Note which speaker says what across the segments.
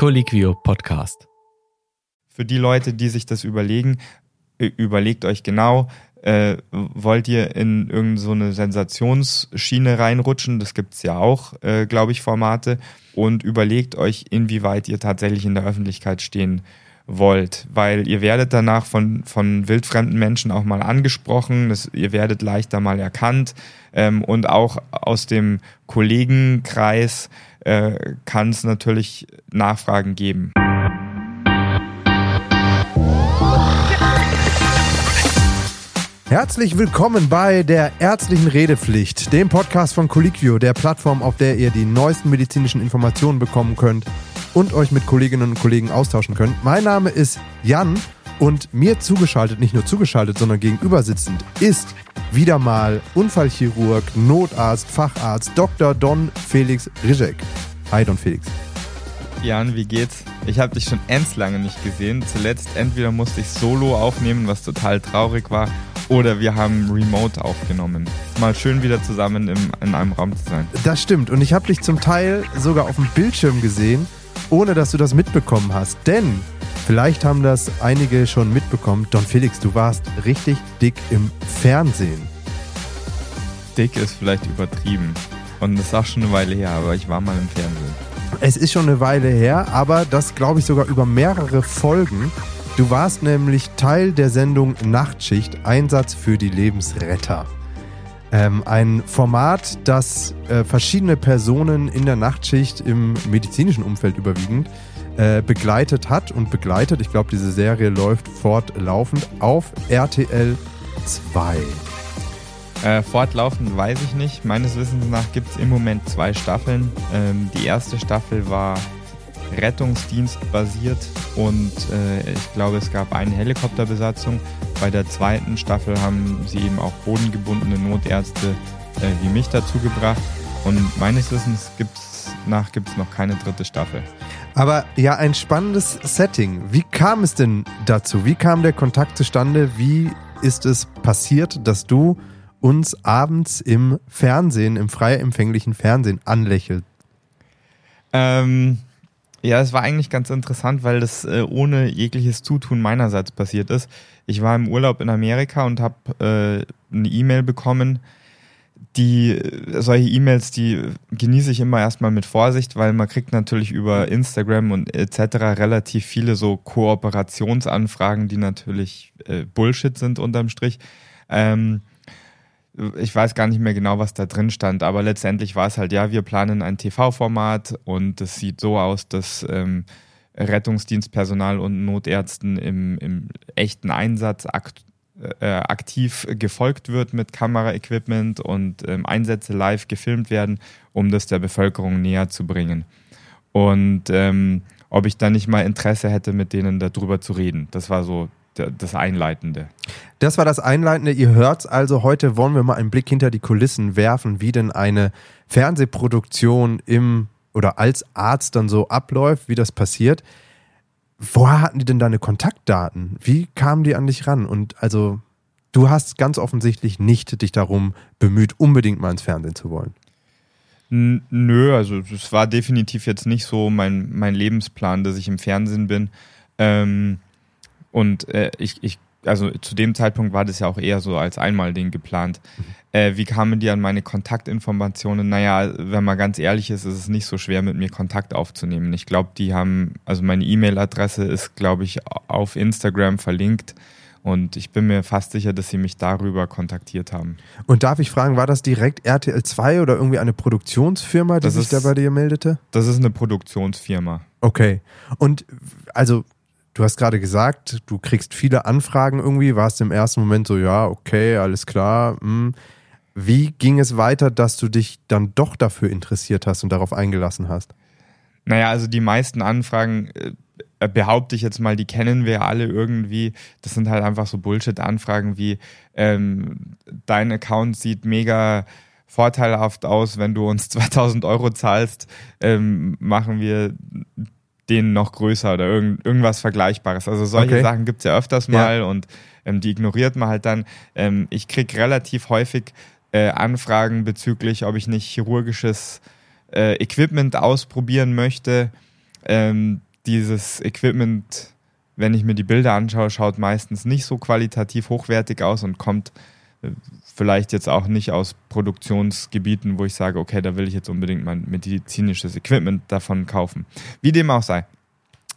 Speaker 1: Colliquio Podcast.
Speaker 2: Für die Leute, die sich das überlegen, überlegt euch genau, äh, wollt ihr in irgendeine so Sensationsschiene reinrutschen? Das gibt's ja auch, äh, glaube ich, Formate. Und überlegt euch, inwieweit ihr tatsächlich in der Öffentlichkeit stehen wollt, weil ihr werdet danach von, von wildfremden Menschen auch mal angesprochen, das, ihr werdet leichter mal erkannt ähm, und auch aus dem Kollegenkreis äh, kann es natürlich Nachfragen geben.
Speaker 3: Herzlich willkommen bei der ärztlichen Redepflicht, dem Podcast von Colliquio, der Plattform, auf der ihr die neuesten medizinischen Informationen bekommen könnt und euch mit Kolleginnen und Kollegen austauschen könnt. Mein Name ist Jan und mir zugeschaltet, nicht nur zugeschaltet, sondern gegenüber sitzend ist wieder mal Unfallchirurg, Notarzt, Facharzt Dr. Don Felix Rizek. Hi Don Felix.
Speaker 2: Jan, wie geht's? Ich habe dich schon ends lange nicht gesehen. Zuletzt entweder musste ich solo aufnehmen, was total traurig war, oder wir haben Remote aufgenommen. Mal schön wieder zusammen im, in einem Raum zu sein.
Speaker 3: Das stimmt. Und ich habe dich zum Teil sogar auf dem Bildschirm gesehen, ohne dass du das mitbekommen hast. Denn vielleicht haben das einige schon mitbekommen. Don Felix, du warst richtig dick im Fernsehen.
Speaker 2: Dick ist vielleicht übertrieben. Und das ist auch schon eine Weile her, aber ich war mal im Fernsehen.
Speaker 3: Es ist schon eine Weile her, aber das glaube ich sogar über mehrere Folgen. Du warst nämlich Teil der Sendung Nachtschicht, Einsatz für die Lebensretter. Ähm, ein Format, das äh, verschiedene Personen in der Nachtschicht im medizinischen Umfeld überwiegend äh, begleitet hat und begleitet. Ich glaube, diese Serie läuft fortlaufend auf RTL 2.
Speaker 2: Äh, fortlaufend weiß ich nicht. Meines Wissens nach gibt es im Moment zwei Staffeln. Ähm, die erste Staffel war Rettungsdienst basiert und äh, ich glaube, es gab eine Helikopterbesatzung. Bei der zweiten Staffel haben sie eben auch bodengebundene Notärzte äh, wie mich dazu gebracht. Und meines Wissens gibt's nach gibt es noch keine dritte Staffel.
Speaker 3: Aber ja, ein spannendes Setting. Wie kam es denn dazu? Wie kam der Kontakt zustande? Wie ist es passiert, dass du uns abends im Fernsehen, im frei empfänglichen Fernsehen anlächelst?
Speaker 2: Ähm, ja, es war eigentlich ganz interessant, weil das äh, ohne jegliches Zutun meinerseits passiert ist. Ich war im Urlaub in Amerika und habe äh, eine E-Mail bekommen. Die solche E-Mails, die genieße ich immer erstmal mit Vorsicht, weil man kriegt natürlich über Instagram und etc. relativ viele so Kooperationsanfragen, die natürlich äh, Bullshit sind unterm Strich. Ähm, ich weiß gar nicht mehr genau, was da drin stand, aber letztendlich war es halt, ja, wir planen ein TV-Format und es sieht so aus, dass ähm, Rettungsdienstpersonal und Notärzten im, im echten Einsatz akt, äh, aktiv gefolgt wird mit Kameraequipment und ähm, Einsätze live gefilmt werden, um das der Bevölkerung näher zu bringen. Und ähm, ob ich da nicht mal Interesse hätte, mit denen darüber zu reden. Das war so das Einleitende.
Speaker 3: Das war das Einleitende. Ihr hört's also. Heute wollen wir mal einen Blick hinter die Kulissen werfen, wie denn eine Fernsehproduktion im oder als Arzt dann so abläuft, wie das passiert. Woher hatten die denn deine Kontaktdaten? Wie kamen die an dich ran? Und also, du hast ganz offensichtlich nicht dich darum bemüht, unbedingt mal ins Fernsehen zu wollen.
Speaker 2: Nö, also es war definitiv jetzt nicht so mein, mein Lebensplan, dass ich im Fernsehen bin. Ähm, und äh, ich, ich, also zu dem Zeitpunkt war das ja auch eher so als Einmal-Ding geplant. Äh, wie kamen die an meine Kontaktinformationen? Naja, wenn man ganz ehrlich ist, ist es nicht so schwer, mit mir Kontakt aufzunehmen. Ich glaube, die haben, also meine E-Mail-Adresse ist, glaube ich, auf Instagram verlinkt. Und ich bin mir fast sicher, dass sie mich darüber kontaktiert haben.
Speaker 3: Und darf ich fragen, war das direkt RTL 2 oder irgendwie eine Produktionsfirma, die das sich ist, da bei dir meldete?
Speaker 2: Das ist eine Produktionsfirma.
Speaker 3: Okay. Und also Du hast gerade gesagt, du kriegst viele Anfragen irgendwie, warst im ersten Moment so, ja, okay, alles klar. Hm. Wie ging es weiter, dass du dich dann doch dafür interessiert hast und darauf eingelassen hast?
Speaker 2: Naja, also die meisten Anfragen, äh, behaupte ich jetzt mal, die kennen wir alle irgendwie. Das sind halt einfach so Bullshit-Anfragen wie, ähm, dein Account sieht mega vorteilhaft aus, wenn du uns 2000 Euro zahlst, ähm, machen wir den noch größer oder irgend, irgendwas Vergleichbares. Also solche okay. Sachen gibt es ja öfters mal ja. und ähm, die ignoriert man halt dann. Ähm, ich kriege relativ häufig äh, Anfragen bezüglich, ob ich nicht chirurgisches äh, Equipment ausprobieren möchte. Ähm, dieses Equipment, wenn ich mir die Bilder anschaue, schaut meistens nicht so qualitativ hochwertig aus und kommt vielleicht jetzt auch nicht aus Produktionsgebieten, wo ich sage, okay, da will ich jetzt unbedingt mein medizinisches Equipment davon kaufen. Wie dem auch sei.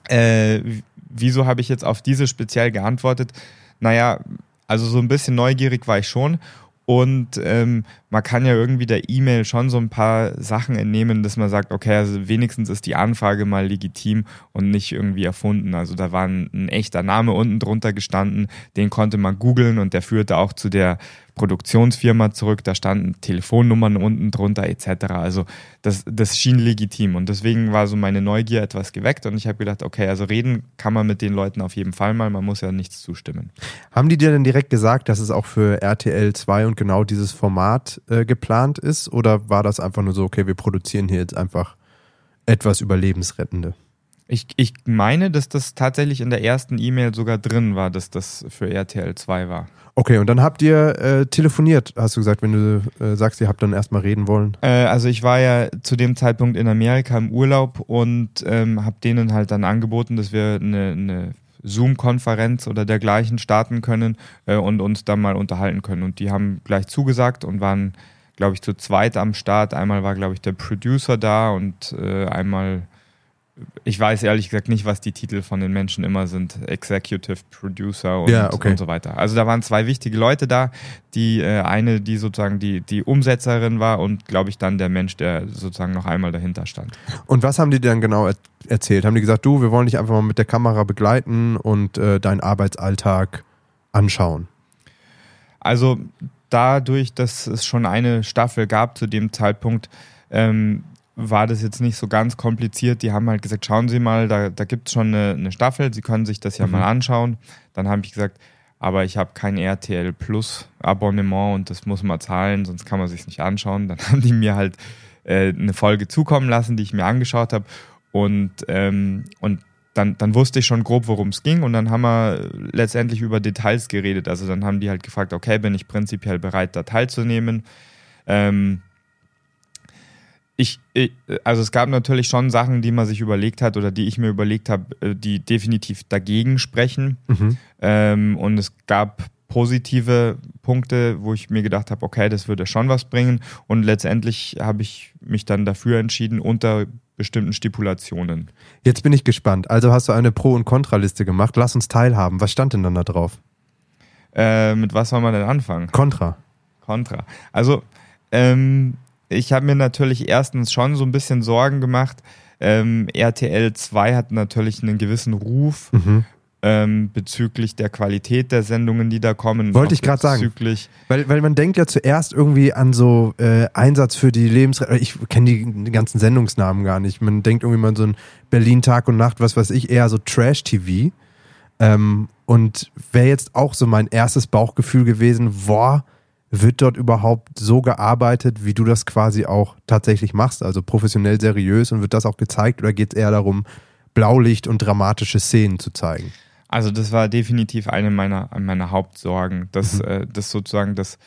Speaker 2: Äh, wieso habe ich jetzt auf diese speziell geantwortet? Naja, also so ein bisschen neugierig war ich schon und ähm, man kann ja irgendwie der E-Mail schon so ein paar Sachen entnehmen, dass man sagt, okay, also wenigstens ist die Anfrage mal legitim und nicht irgendwie erfunden. Also da war ein, ein echter Name unten drunter gestanden, den konnte man googeln und der führte auch zu der Produktionsfirma zurück, da standen Telefonnummern unten drunter etc. Also das, das schien legitim und deswegen war so meine Neugier etwas geweckt und ich habe gedacht, okay, also reden kann man mit den Leuten auf jeden Fall mal, man muss ja nichts zustimmen.
Speaker 3: Haben die dir denn direkt gesagt, dass es auch für RTL 2 und genau dieses Format äh, geplant ist oder war das einfach nur so, okay, wir produzieren hier jetzt einfach etwas Überlebensrettende?
Speaker 2: Ich, ich meine, dass das tatsächlich in der ersten E-Mail sogar drin war, dass das für RTL 2 war.
Speaker 3: Okay, und dann habt ihr äh, telefoniert, hast du gesagt, wenn du äh, sagst, ihr habt dann erstmal reden wollen?
Speaker 2: Äh, also ich war ja zu dem Zeitpunkt in Amerika im Urlaub und ähm, habe denen halt dann angeboten, dass wir eine, eine Zoom-Konferenz oder dergleichen starten können äh, und uns dann mal unterhalten können. Und die haben gleich zugesagt und waren, glaube ich, zu zweit am Start. Einmal war, glaube ich, der Producer da und äh, einmal ich weiß ehrlich gesagt nicht, was die Titel von den Menschen immer sind. Executive Producer und,
Speaker 3: ja, okay.
Speaker 2: und so weiter. Also da waren zwei wichtige Leute da. Die äh, eine, die sozusagen die, die Umsetzerin war und glaube ich dann der Mensch, der sozusagen noch einmal dahinter stand.
Speaker 3: Und was haben die dann genau er erzählt? Haben die gesagt, du, wir wollen dich einfach mal mit der Kamera begleiten und äh, deinen Arbeitsalltag anschauen?
Speaker 2: Also dadurch, dass es schon eine Staffel gab zu dem Zeitpunkt, ähm, war das jetzt nicht so ganz kompliziert. Die haben halt gesagt, schauen Sie mal, da, da gibt es schon eine, eine, Staffel, Sie können sich das ja mhm. mal anschauen. Dann habe ich gesagt, aber ich habe kein RTL Plus Abonnement und das muss man zahlen, sonst kann man sich nicht anschauen. Dann haben die mir halt äh, eine Folge zukommen lassen, die ich mir angeschaut habe. Und, ähm, und dann, dann wusste ich schon grob, worum es ging. Und dann haben wir letztendlich über Details geredet. Also dann haben die halt gefragt, okay, bin ich prinzipiell bereit, da teilzunehmen? Ähm, ich, also es gab natürlich schon Sachen, die man sich überlegt hat oder die ich mir überlegt habe, äh, die definitiv dagegen sprechen. Mhm. Ähm, und es gab positive Punkte, wo ich mir gedacht habe, okay, das würde schon was bringen. Und letztendlich habe ich mich dann dafür entschieden, unter bestimmten Stipulationen.
Speaker 3: Jetzt bin ich gespannt. Also hast du eine Pro- und Kontraliste gemacht. Lass uns teilhaben. Was stand denn dann da drauf?
Speaker 2: Äh, mit was soll man denn anfangen?
Speaker 3: Contra.
Speaker 2: Contra. Also, ähm, ich habe mir natürlich erstens schon so ein bisschen Sorgen gemacht. Ähm, RTL 2 hat natürlich einen gewissen Ruf mhm. ähm, bezüglich der Qualität der Sendungen, die da kommen.
Speaker 3: Wollte ich gerade sagen. Weil, weil man denkt ja zuerst irgendwie an so äh, Einsatz für die Lebensrettung. Ich kenne die, die, ganzen Sendungsnamen gar nicht. Man denkt irgendwie mal an so ein Berlin Tag und Nacht, was weiß ich, eher so Trash-TV. Ähm, und wäre jetzt auch so mein erstes Bauchgefühl gewesen, boah, wird dort überhaupt so gearbeitet, wie du das quasi auch tatsächlich machst? Also professionell seriös und wird das auch gezeigt oder geht es eher darum, Blaulicht und dramatische Szenen zu zeigen?
Speaker 2: Also das war definitiv eine meiner, meiner Hauptsorgen, dass, mhm. äh, dass sozusagen das,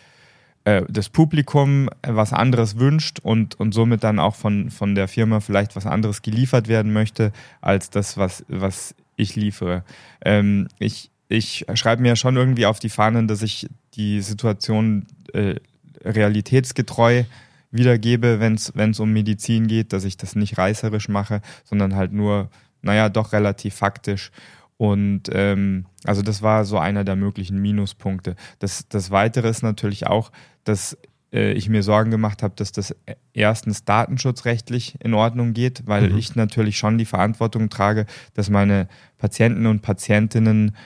Speaker 2: äh, das Publikum was anderes wünscht und, und somit dann auch von, von der Firma vielleicht was anderes geliefert werden möchte, als das, was, was ich liefere. Ähm, ich, ich schreibe mir schon irgendwie auf die Fahnen, dass ich die Situation äh, realitätsgetreu wiedergebe, wenn es um Medizin geht, dass ich das nicht reißerisch mache, sondern halt nur, naja, doch relativ faktisch. Und ähm, also das war so einer der möglichen Minuspunkte. Das, das Weitere ist natürlich auch, dass äh, ich mir Sorgen gemacht habe, dass das erstens datenschutzrechtlich in Ordnung geht, weil mhm. ich natürlich schon die Verantwortung trage, dass meine Patienten und Patientinnen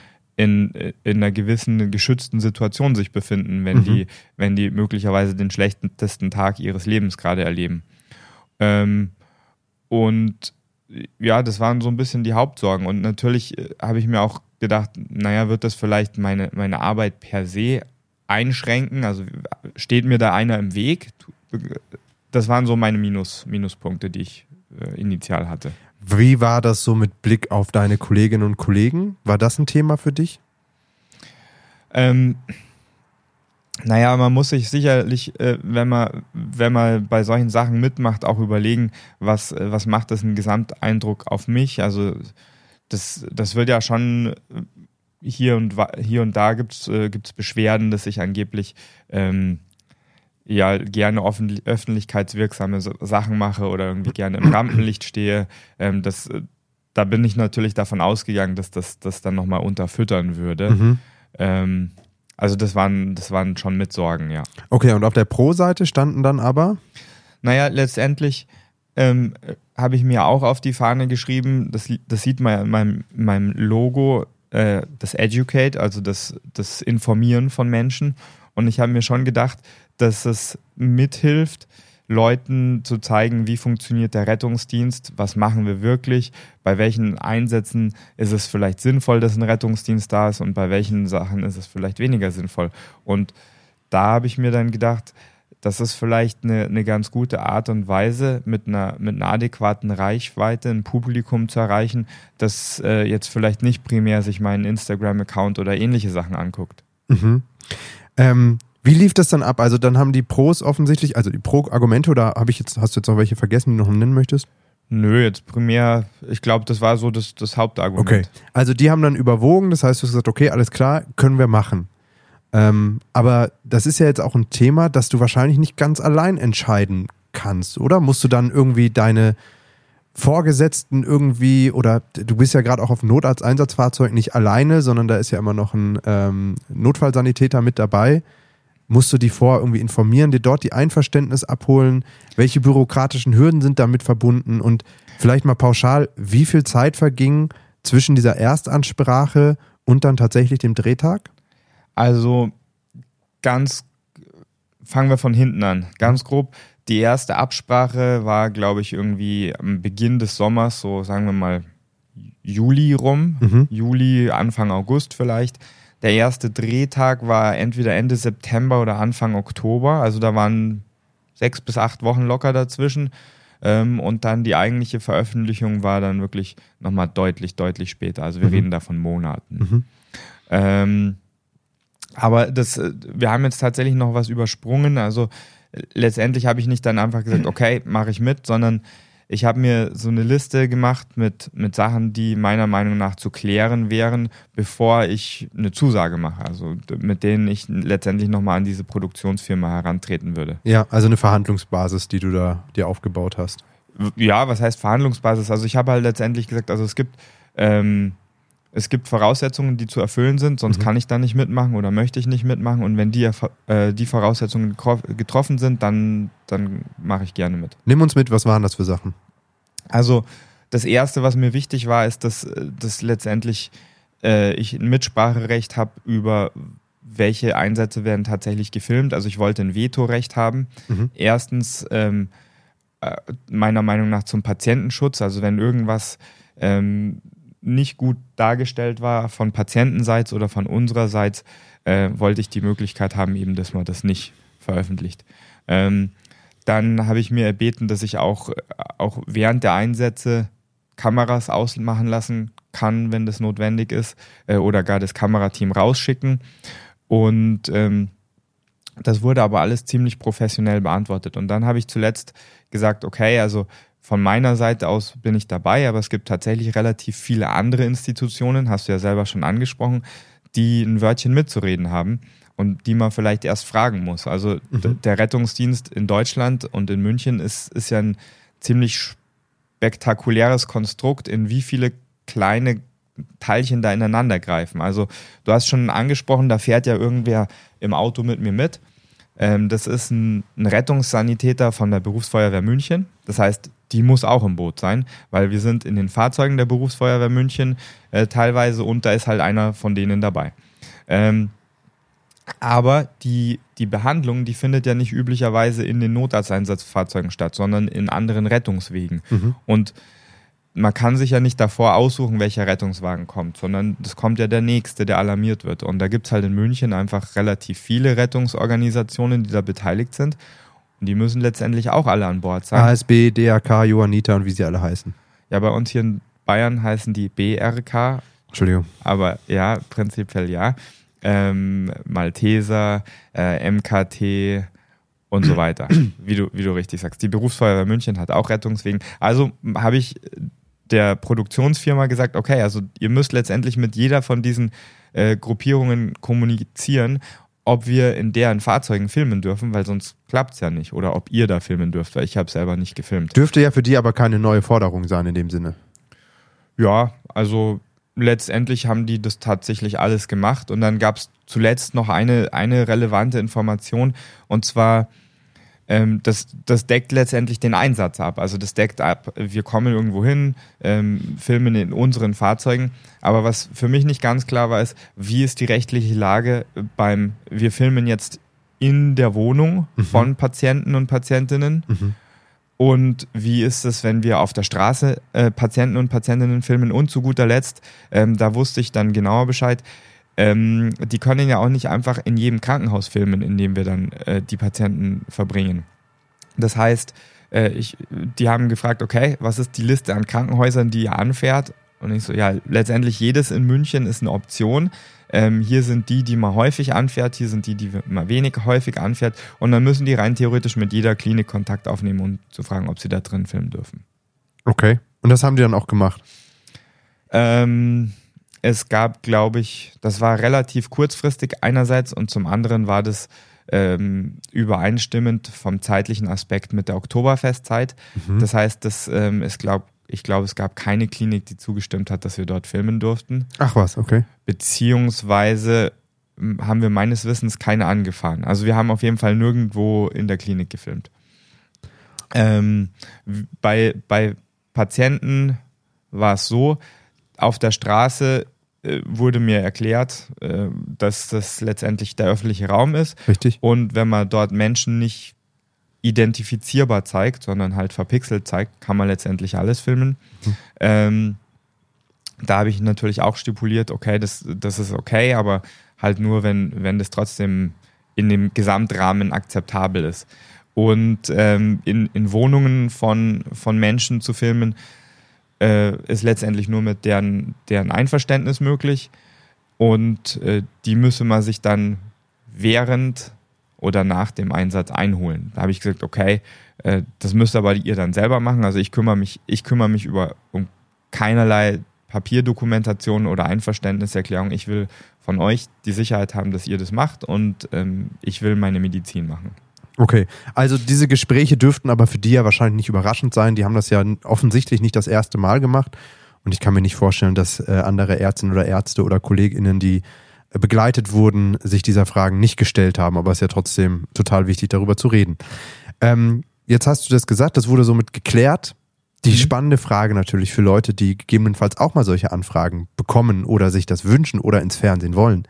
Speaker 2: in, in einer gewissen geschützten Situation sich befinden, wenn, mhm. die, wenn die möglicherweise den schlechtesten Tag ihres Lebens gerade erleben. Ähm, und ja, das waren so ein bisschen die Hauptsorgen. Und natürlich äh, habe ich mir auch gedacht, naja, wird das vielleicht meine, meine Arbeit per se einschränken? Also steht mir da einer im Weg? Das waren so meine Minus, Minuspunkte, die ich äh, initial hatte.
Speaker 3: Wie war das so mit Blick auf deine Kolleginnen und Kollegen? War das ein Thema für dich?
Speaker 2: Ähm, Naja, man muss sich sicherlich, äh, wenn man, wenn man bei solchen Sachen mitmacht, auch überlegen, was, äh, was macht das einen Gesamteindruck auf mich. Also das, das wird ja schon äh, hier und hier und da gibt es äh, Beschwerden, dass ich angeblich ähm, ja gerne offen, öffentlichkeitswirksame Sachen mache oder irgendwie gerne im Rampenlicht stehe. Ähm, das, da bin ich natürlich davon ausgegangen, dass das das dann nochmal unterfüttern würde. Mhm. Ähm, also das waren, das waren schon mit Sorgen, ja.
Speaker 3: Okay, und auf der Pro-Seite standen dann aber?
Speaker 2: Naja, letztendlich ähm, habe ich mir auch auf die Fahne geschrieben, das, das sieht man ja in meinem, in meinem Logo, äh, das Educate, also das, das Informieren von Menschen. Und ich habe mir schon gedacht, dass es mithilft, Leuten zu zeigen, wie funktioniert der Rettungsdienst, was machen wir wirklich, bei welchen Einsätzen ist es vielleicht sinnvoll, dass ein Rettungsdienst da ist und bei welchen Sachen ist es vielleicht weniger sinnvoll. Und da habe ich mir dann gedacht, das ist vielleicht eine, eine ganz gute Art und Weise, mit einer, mit einer adäquaten Reichweite ein Publikum zu erreichen, das äh, jetzt vielleicht nicht primär sich meinen Instagram-Account oder ähnliche Sachen anguckt.
Speaker 3: Mhm. Ähm, wie lief das dann ab? Also dann haben die Pros offensichtlich, also die Pro-Argumente oder habe ich jetzt, hast du jetzt noch welche vergessen, die du noch nennen möchtest?
Speaker 2: Nö, jetzt primär, ich glaube, das war so das, das Hauptargument.
Speaker 3: Okay. Also die haben dann überwogen, das heißt, du hast gesagt, okay, alles klar, können wir machen. Ähm, aber das ist ja jetzt auch ein Thema, das du wahrscheinlich nicht ganz allein entscheiden kannst, oder? Musst du dann irgendwie deine Vorgesetzten irgendwie, oder du bist ja gerade auch auf Notarzteinsatzfahrzeug nicht alleine, sondern da ist ja immer noch ein ähm, Notfallsanitäter mit dabei musst du die vor irgendwie informieren, dir dort die Einverständnis abholen, welche bürokratischen Hürden sind damit verbunden und vielleicht mal pauschal, wie viel Zeit verging zwischen dieser Erstansprache und dann tatsächlich dem Drehtag?
Speaker 2: Also ganz fangen wir von hinten an, ganz grob. Die erste Absprache war, glaube ich, irgendwie am Beginn des Sommers, so sagen wir mal Juli rum, mhm. Juli, Anfang August vielleicht. Der erste Drehtag war entweder Ende September oder Anfang Oktober. Also da waren sechs bis acht Wochen locker dazwischen. Ähm, und dann die eigentliche Veröffentlichung war dann wirklich nochmal deutlich, deutlich später. Also wir mhm. reden da von Monaten. Mhm. Ähm, aber das, äh, wir haben jetzt tatsächlich noch was übersprungen. Also äh, letztendlich habe ich nicht dann einfach gesagt, okay, mache ich mit, sondern ich habe mir so eine Liste gemacht mit, mit Sachen, die meiner Meinung nach zu klären wären, bevor ich eine Zusage mache. Also mit denen ich letztendlich nochmal an diese Produktionsfirma herantreten würde.
Speaker 3: Ja, also eine Verhandlungsbasis, die du da dir aufgebaut hast.
Speaker 2: Ja, was heißt Verhandlungsbasis? Also ich habe halt letztendlich gesagt, also es gibt ähm, es gibt Voraussetzungen, die zu erfüllen sind, sonst mhm. kann ich da nicht mitmachen oder möchte ich nicht mitmachen. Und wenn die, äh, die Voraussetzungen getroffen sind, dann, dann mache ich gerne mit.
Speaker 3: Nimm uns mit, was waren das für Sachen?
Speaker 2: Also das Erste, was mir wichtig war, ist, dass, dass letztendlich äh, ich ein Mitspracherecht habe über welche Einsätze werden tatsächlich gefilmt. Also ich wollte ein Vetorecht haben. Mhm. Erstens ähm, äh, meiner Meinung nach zum Patientenschutz. Also wenn irgendwas ähm, nicht gut dargestellt war von Patientenseits oder von unsererseits, äh, wollte ich die Möglichkeit haben, eben, dass man das nicht veröffentlicht. Ähm, dann habe ich mir erbeten, dass ich auch, auch während der Einsätze Kameras ausmachen lassen kann, wenn das notwendig ist, äh, oder gar das Kamerateam rausschicken. Und ähm, das wurde aber alles ziemlich professionell beantwortet. Und dann habe ich zuletzt gesagt, okay, also von meiner Seite aus bin ich dabei, aber es gibt tatsächlich relativ viele andere Institutionen, hast du ja selber schon angesprochen, die ein Wörtchen mitzureden haben und die man vielleicht erst fragen muss. Also mhm. der Rettungsdienst in Deutschland und in München ist, ist ja ein ziemlich spektakuläres Konstrukt, in wie viele kleine Teilchen da ineinander greifen. Also du hast schon angesprochen, da fährt ja irgendwer im Auto mit mir mit. Ähm, das ist ein, ein Rettungssanitäter von der Berufsfeuerwehr München. Das heißt, die muss auch im Boot sein, weil wir sind in den Fahrzeugen der Berufsfeuerwehr München äh, teilweise und da ist halt einer von denen dabei. Ähm, aber die, die Behandlung, die findet ja nicht üblicherweise in den Notarzteinsatzfahrzeugen statt, sondern in anderen Rettungswegen. Mhm. Und man kann sich ja nicht davor aussuchen, welcher Rettungswagen kommt, sondern es kommt ja der nächste, der alarmiert wird. Und da gibt es halt in München einfach relativ viele Rettungsorganisationen, die da beteiligt sind. Und die müssen letztendlich auch alle an Bord sein.
Speaker 3: ASB, DRK, Johannita und wie sie alle heißen.
Speaker 2: Ja, bei uns hier in Bayern heißen die BRK.
Speaker 3: Entschuldigung.
Speaker 2: Aber ja, prinzipiell ja. ähm, Malteser, äh, MKT und so weiter. wie, du, wie du richtig sagst. Die Berufsfeuerwehr München hat auch Rettungswegen. Also habe ich der Produktionsfirma gesagt, okay, also ihr müsst letztendlich mit jeder von diesen äh, Gruppierungen kommunizieren, ob wir in deren Fahrzeugen filmen dürfen, weil sonst klappt es ja nicht. Oder ob ihr da filmen dürft, weil ich habe selber nicht gefilmt.
Speaker 3: Dürfte ja für die aber keine neue Forderung sein in dem Sinne.
Speaker 2: Ja, also letztendlich haben die das tatsächlich alles gemacht. Und dann gab es zuletzt noch eine, eine relevante Information, und zwar ähm, das, das deckt letztendlich den Einsatz ab. Also das deckt ab, wir kommen irgendwo hin, ähm, filmen in unseren Fahrzeugen. Aber was für mich nicht ganz klar war, ist, wie ist die rechtliche Lage beim, wir filmen jetzt in der Wohnung mhm. von Patienten und Patientinnen. Mhm. Und wie ist es, wenn wir auf der Straße äh, Patienten und Patientinnen filmen? Und zu guter Letzt, ähm, da wusste ich dann genauer Bescheid, ähm, die können ja auch nicht einfach in jedem Krankenhaus filmen, in dem wir dann äh, die Patienten verbringen. Das heißt, äh, ich, die haben gefragt, okay, was ist die Liste an Krankenhäusern, die ihr anfährt? Und ich so, ja, letztendlich jedes in München ist eine Option. Ähm, hier sind die, die man häufig anfährt, hier sind die, die man wenig häufig anfährt. Und dann müssen die rein theoretisch mit jeder Klinik Kontakt aufnehmen und zu fragen, ob sie da drin filmen dürfen.
Speaker 3: Okay. Und das haben die dann auch gemacht?
Speaker 2: Ähm, es gab, glaube ich, das war relativ kurzfristig einerseits und zum anderen war das ähm, übereinstimmend vom zeitlichen Aspekt mit der Oktoberfestzeit. Mhm. Das heißt, das ähm, ist, glaub, ich glaube, es gab keine Klinik, die zugestimmt hat, dass wir dort filmen durften.
Speaker 3: Ach was, okay.
Speaker 2: Beziehungsweise hm, haben wir meines Wissens keine angefahren. Also wir haben auf jeden Fall nirgendwo in der Klinik gefilmt. Ähm, bei, bei Patienten war es so, auf der Straße äh, wurde mir erklärt, äh, dass das letztendlich der öffentliche Raum ist.
Speaker 3: Richtig.
Speaker 2: Und wenn man dort Menschen nicht identifizierbar zeigt, sondern halt verpixelt zeigt, kann man letztendlich alles filmen. Mhm. Ähm, da habe ich natürlich auch stipuliert, okay, das, das ist okay, aber halt nur, wenn, wenn das trotzdem in dem Gesamtrahmen akzeptabel ist. Und ähm, in, in Wohnungen von, von Menschen zu filmen, äh, ist letztendlich nur mit deren, deren Einverständnis möglich. Und äh, die müsse man sich dann während oder nach dem Einsatz einholen. Da habe ich gesagt, okay, äh, das müsst aber ihr dann selber machen. Also ich kümmere mich, ich kümmere mich über um keinerlei Papierdokumentation oder Einverständniserklärung. Ich will von euch die Sicherheit haben, dass ihr das macht und ähm, ich will meine Medizin machen.
Speaker 3: Okay, also diese Gespräche dürften aber für die ja wahrscheinlich nicht überraschend sein. Die haben das ja offensichtlich nicht das erste Mal gemacht. Und ich kann mir nicht vorstellen, dass äh, andere Ärztinnen oder Ärzte oder KollegInnen, die äh, begleitet wurden, sich dieser Fragen nicht gestellt haben. Aber es ist ja trotzdem total wichtig, darüber zu reden. Ähm, jetzt hast du das gesagt, das wurde somit geklärt. Die mhm. spannende Frage natürlich für Leute, die gegebenenfalls auch mal solche Anfragen bekommen oder sich das wünschen oder ins Fernsehen wollen.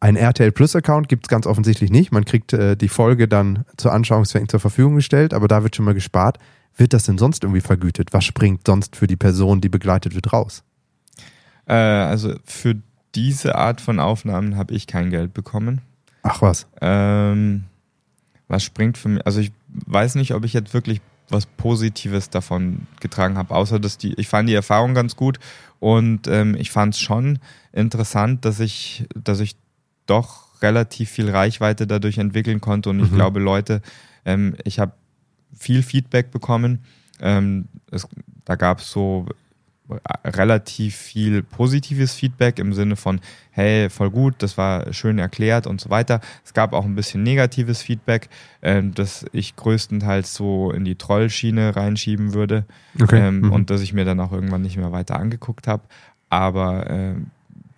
Speaker 3: Ein RTL Plus Account gibt es ganz offensichtlich nicht. Man kriegt äh, die Folge dann zur Anschauungszwecken zur Verfügung gestellt, aber da wird schon mal gespart. Wird das denn sonst irgendwie vergütet? Was springt sonst für die Person, die begleitet wird, raus?
Speaker 2: Äh, also für diese Art von Aufnahmen habe ich kein Geld bekommen.
Speaker 3: Ach was.
Speaker 2: Ähm, was springt für mich? Also ich weiß nicht, ob ich jetzt wirklich was Positives davon getragen habe, außer dass die, ich fand die Erfahrung ganz gut und ähm, ich fand es schon interessant, dass ich, dass ich doch relativ viel Reichweite dadurch entwickeln konnte. Und ich mhm. glaube, Leute, ähm, ich habe viel Feedback bekommen. Ähm, es, da gab es so äh, relativ viel positives Feedback im Sinne von, hey, voll gut, das war schön erklärt und so weiter. Es gab auch ein bisschen negatives Feedback, ähm, das ich größtenteils so in die Trollschiene reinschieben würde okay. ähm, mhm. und dass ich mir dann auch irgendwann nicht mehr weiter angeguckt habe. Aber äh,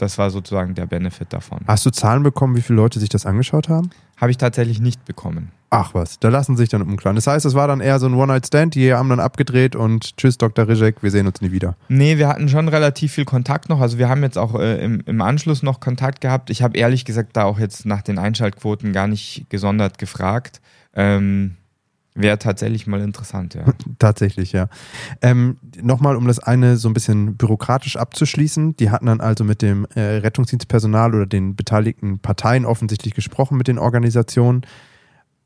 Speaker 2: das war sozusagen der Benefit davon.
Speaker 3: Hast du Zahlen bekommen, wie viele Leute sich das angeschaut haben?
Speaker 2: Habe ich tatsächlich nicht bekommen.
Speaker 3: Ach was, da lassen sich dann umklauen. Das heißt, es war dann eher so ein One-Night-Stand, die haben dann abgedreht und tschüss, Dr. Rizek, wir sehen uns nie wieder.
Speaker 2: Nee, wir hatten schon relativ viel Kontakt noch. Also wir haben jetzt auch äh, im, im Anschluss noch Kontakt gehabt. Ich habe ehrlich gesagt da auch jetzt nach den Einschaltquoten gar nicht gesondert gefragt. Ähm, Wäre tatsächlich mal interessant, ja.
Speaker 3: tatsächlich, ja. Ähm, Nochmal, um das eine so ein bisschen bürokratisch abzuschließen. Die hatten dann also mit dem äh, Rettungsdienstpersonal oder den beteiligten Parteien offensichtlich gesprochen mit den Organisationen.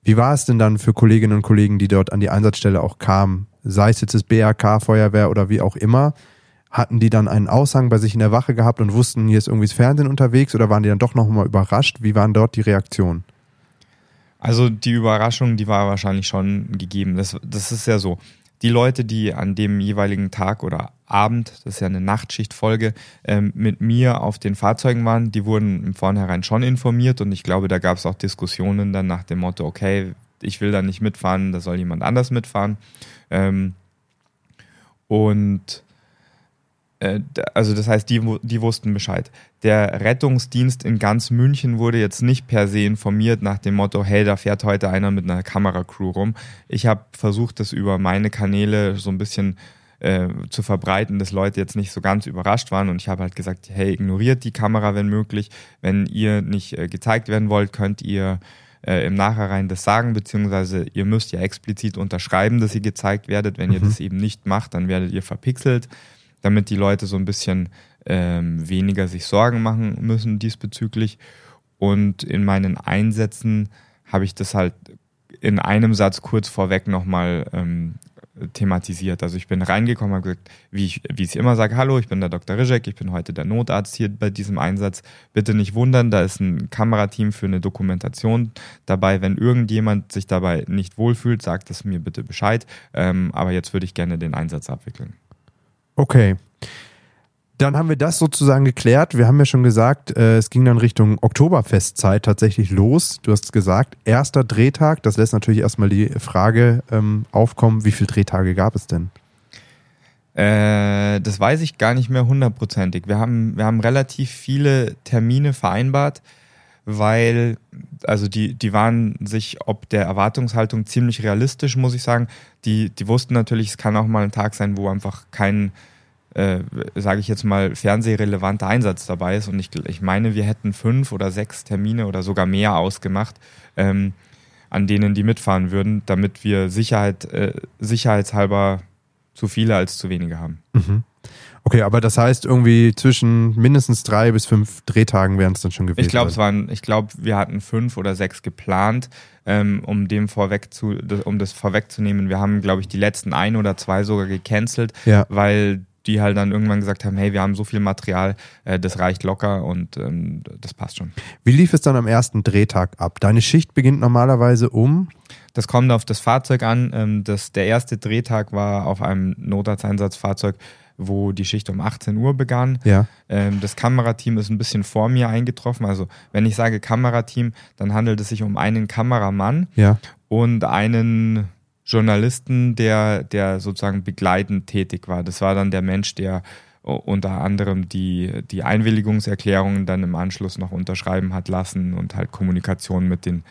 Speaker 3: Wie war es denn dann für Kolleginnen und Kollegen, die dort an die Einsatzstelle auch kamen? Sei es jetzt das BRK, Feuerwehr oder wie auch immer. Hatten die dann einen Aushang bei sich in der Wache gehabt und wussten, hier ist irgendwie das Fernsehen unterwegs oder waren die dann doch nochmal überrascht? Wie waren dort die Reaktionen?
Speaker 2: Also die Überraschung, die war wahrscheinlich schon gegeben. Das, das ist ja so. Die Leute, die an dem jeweiligen Tag oder Abend, das ist ja eine Nachtschichtfolge, ähm, mit mir auf den Fahrzeugen waren, die wurden im Vornherein schon informiert und ich glaube, da gab es auch Diskussionen dann nach dem Motto, okay, ich will da nicht mitfahren, da soll jemand anders mitfahren. Ähm, und also das heißt, die, die wussten Bescheid. Der Rettungsdienst in ganz München wurde jetzt nicht per se informiert nach dem Motto, hey, da fährt heute einer mit einer Kameracrew rum. Ich habe versucht, das über meine Kanäle so ein bisschen äh, zu verbreiten, dass Leute jetzt nicht so ganz überrascht waren und ich habe halt gesagt, hey, ignoriert die Kamera, wenn möglich. Wenn ihr nicht äh, gezeigt werden wollt, könnt ihr äh, im Nachhinein das sagen, beziehungsweise ihr müsst ja explizit unterschreiben, dass ihr gezeigt werdet. Wenn mhm. ihr das eben nicht macht, dann werdet ihr verpixelt, damit die Leute so ein bisschen ähm, weniger sich Sorgen machen müssen diesbezüglich. Und in meinen Einsätzen habe ich das halt in einem Satz kurz vorweg nochmal ähm, thematisiert. Also ich bin reingekommen, habe gesagt, wie ich, wie ich immer sage, hallo, ich bin der Dr. Rizek, ich bin heute der Notarzt hier bei diesem Einsatz. Bitte nicht wundern, da ist ein Kamerateam für eine Dokumentation dabei. Wenn irgendjemand sich dabei nicht wohlfühlt, sagt es mir bitte Bescheid. Ähm, aber jetzt würde ich gerne den Einsatz abwickeln.
Speaker 3: Okay. Dann haben wir das sozusagen geklärt. Wir haben ja schon gesagt, äh, es ging dann Richtung Oktoberfestzeit tatsächlich los. Du hast gesagt, erster Drehtag. Das lässt natürlich erstmal die Frage ähm, aufkommen, wie viele Drehtage gab es denn?
Speaker 2: Äh, das weiß ich gar nicht mehr hundertprozentig. Wir haben, wir haben relativ viele Termine vereinbart, weil, also die, die waren sich ob der Erwartungshaltung ziemlich realistisch, muss ich sagen. Die, die wussten natürlich, es kann auch mal ein Tag sein, wo einfach kein äh, sage ich jetzt mal, fernsehrelevanter Einsatz dabei ist. Und ich, ich meine, wir hätten fünf oder sechs Termine oder sogar mehr ausgemacht, ähm, an denen die mitfahren würden, damit wir Sicherheit, äh, sicherheitshalber zu viele als zu wenige haben.
Speaker 3: Mhm. Okay, aber das heißt irgendwie zwischen mindestens drei bis fünf Drehtagen wären es dann schon gewesen.
Speaker 2: Ich glaube, es waren, ich glaube, wir hatten fünf oder sechs geplant, ähm, um dem vorweg zu, um das vorwegzunehmen. Wir haben, glaube ich, die letzten ein oder zwei sogar gecancelt, ja. weil die halt dann irgendwann gesagt haben, hey, wir haben so viel Material, äh, das reicht locker und ähm, das passt schon.
Speaker 3: Wie lief es dann am ersten Drehtag ab? Deine Schicht beginnt normalerweise um?
Speaker 2: Das kommt auf das Fahrzeug an. Ähm, das, der erste Drehtag war auf einem Notarzteinsatzfahrzeug, wo die Schicht um 18 Uhr begann.
Speaker 3: Ja.
Speaker 2: Ähm, das Kamerateam ist ein bisschen vor mir eingetroffen. Also wenn ich sage Kamerateam, dann handelt es sich um einen Kameramann
Speaker 3: ja.
Speaker 2: und einen Journalisten, der, der sozusagen begleitend tätig war. Das war dann der Mensch, der unter anderem die, die Einwilligungserklärungen dann im Anschluss noch unterschreiben hat lassen und halt Kommunikation mit den